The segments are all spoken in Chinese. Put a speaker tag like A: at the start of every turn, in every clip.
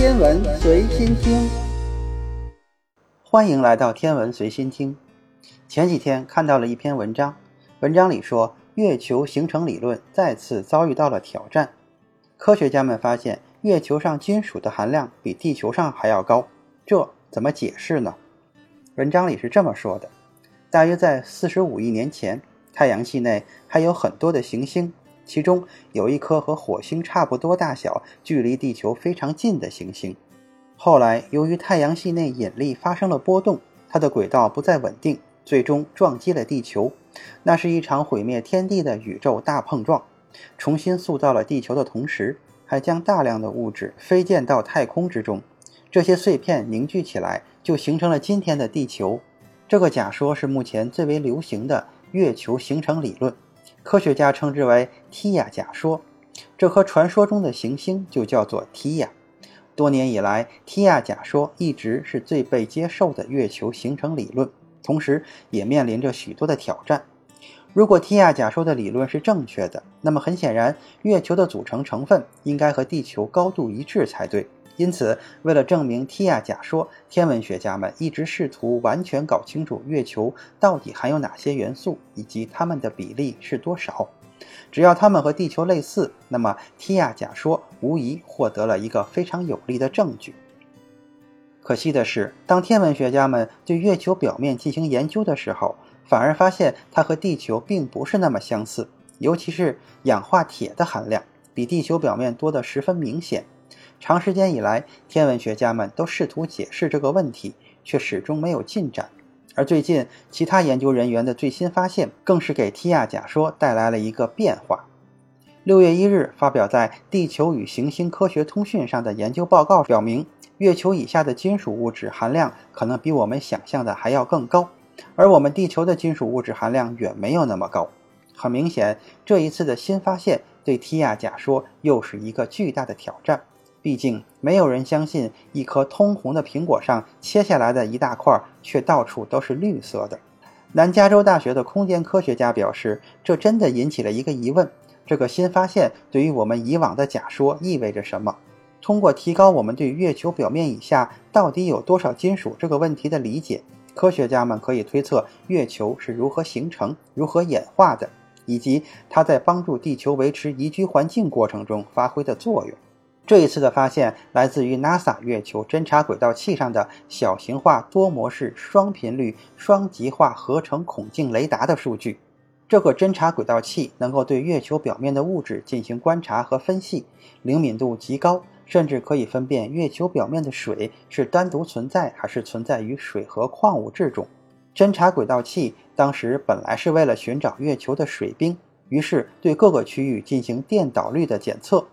A: 天文随心听，欢迎来到天文随心听。前几天看到了一篇文章，文章里说月球形成理论再次遭遇到了挑战。科学家们发现月球上金属的含量比地球上还要高，这怎么解释呢？文章里是这么说的：大约在四十五亿年前，太阳系内还有很多的行星。其中有一颗和火星差不多大小、距离地球非常近的行星。后来，由于太阳系内引力发生了波动，它的轨道不再稳定，最终撞击了地球。那是一场毁灭天地的宇宙大碰撞，重新塑造了地球的同时，还将大量的物质飞溅到太空之中。这些碎片凝聚起来，就形成了今天的地球。这个假说是目前最为流行的月球形成理论。科学家称之为提亚假说，这颗传说中的行星就叫做提亚。多年以来，提亚假说一直是最被接受的月球形成理论，同时也面临着许多的挑战。如果提亚假说的理论是正确的，那么很显然，月球的组成成分应该和地球高度一致才对。因此，为了证明提亚假说，天文学家们一直试图完全搞清楚月球到底含有哪些元素，以及它们的比例是多少。只要它们和地球类似，那么提亚假说无疑获得了一个非常有力的证据。可惜的是，当天文学家们对月球表面进行研究的时候，反而发现它和地球并不是那么相似，尤其是氧化铁的含量比地球表面多得十分明显。长时间以来，天文学家们都试图解释这个问题，却始终没有进展。而最近，其他研究人员的最新发现，更是给提亚假说带来了一个变化。六月一日发表在《地球与行星科学通讯》上的研究报告表明，月球以下的金属物质含量可能比我们想象的还要更高，而我们地球的金属物质含量远没有那么高。很明显，这一次的新发现对提亚假说又是一个巨大的挑战。毕竟，没有人相信一颗通红的苹果上切下来的一大块，却到处都是绿色的。南加州大学的空间科学家表示，这真的引起了一个疑问：这个新发现对于我们以往的假说意味着什么？通过提高我们对月球表面以下到底有多少金属这个问题的理解，科学家们可以推测月球是如何形成、如何演化的，以及它在帮助地球维持宜居环境过程中发挥的作用。这一次的发现来自于 NASA 月球侦察轨道器上的小型化多模式双频率双极化合成孔径雷达的数据。这个侦察轨道器能够对月球表面的物质进行观察和分析，灵敏度极高，甚至可以分辨月球表面的水是单独存在还是存在于水和矿物质中。侦察轨道器当时本来是为了寻找月球的水冰，于是对各个区域进行电导率的检测。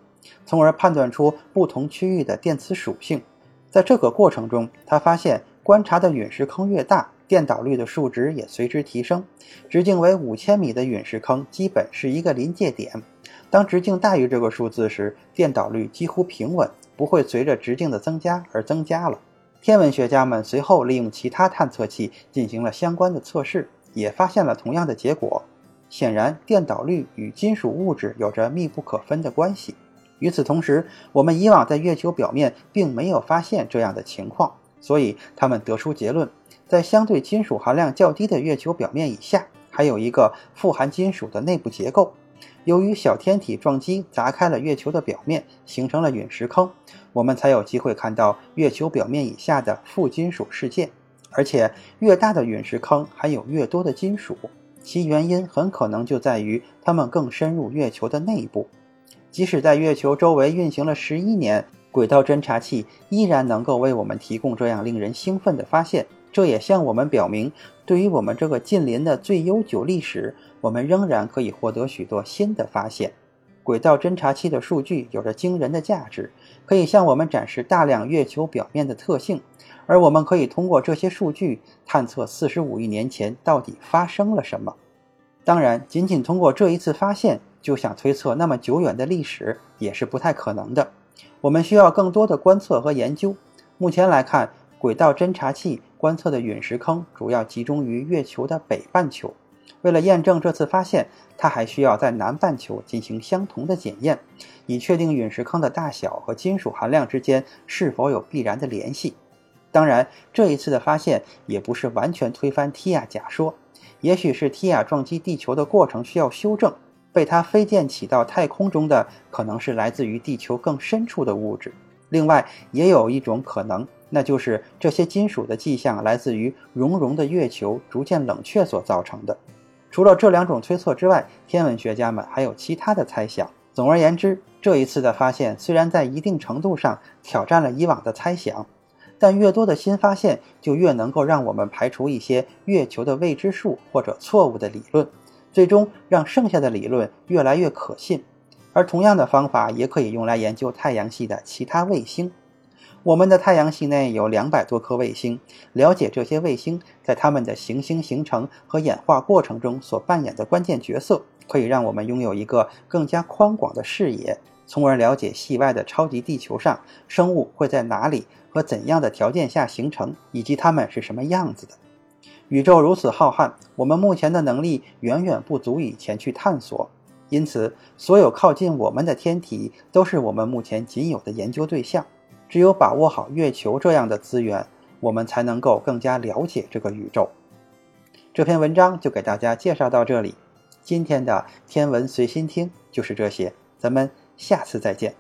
A: 从而判断出不同区域的电磁属性。在这个过程中，他发现观察的陨石坑越大，电导率的数值也随之提升。直径为五千米的陨石坑基本是一个临界点。当直径大于这个数字时，电导率几乎平稳，不会随着直径的增加而增加了。天文学家们随后利用其他探测器进行了相关的测试，也发现了同样的结果。显然，电导率与金属物质有着密不可分的关系。与此同时，我们以往在月球表面并没有发现这样的情况，所以他们得出结论：在相对金属含量较低的月球表面以下，还有一个富含金属的内部结构。由于小天体撞击砸开了月球的表面，形成了陨石坑，我们才有机会看到月球表面以下的富金属世界。而且，越大的陨石坑含有越多的金属，其原因很可能就在于它们更深入月球的内部。即使在月球周围运行了十一年，轨道侦察器依然能够为我们提供这样令人兴奋的发现。这也向我们表明，对于我们这个近邻的最悠久历史，我们仍然可以获得许多新的发现。轨道侦察器的数据有着惊人的价值，可以向我们展示大量月球表面的特性，而我们可以通过这些数据探测四十五亿年前到底发生了什么。当然，仅仅通过这一次发现。就想推测那么久远的历史也是不太可能的。我们需要更多的观测和研究。目前来看，轨道侦察器观测的陨石坑主要集中于月球的北半球，为了验证这次发现，他还需要在南半球进行相同的检验，以确定陨石坑的大小和金属含量之间是否有必然的联系。当然，这一次的发现也不是完全推翻提亚假说，也许是提亚撞击地球的过程需要修正，被它飞溅起到太空中的可能是来自于地球更深处的物质。另外，也有一种可能，那就是这些金属的迹象来自于熔融的月球逐渐冷却所造成的。除了这两种推测之外，天文学家们还有其他的猜想。总而言之，这一次的发现虽然在一定程度上挑战了以往的猜想，但越多的新发现就越能够让我们排除一些月球的未知数或者错误的理论，最终让剩下的理论越来越可信。而同样的方法也可以用来研究太阳系的其他卫星。我们的太阳系内有两百多颗卫星，了解这些卫星在它们的行星形成和演化过程中所扮演的关键角色，可以让我们拥有一个更加宽广的视野，从而了解系外的超级地球上生物会在哪里和怎样的条件下形成，以及它们是什么样子的。宇宙如此浩瀚，我们目前的能力远远不足以前去探索，因此，所有靠近我们的天体都是我们目前仅有的研究对象。只有把握好月球这样的资源，我们才能够更加了解这个宇宙。这篇文章就给大家介绍到这里，今天的天文随心听就是这些，咱们下次再见。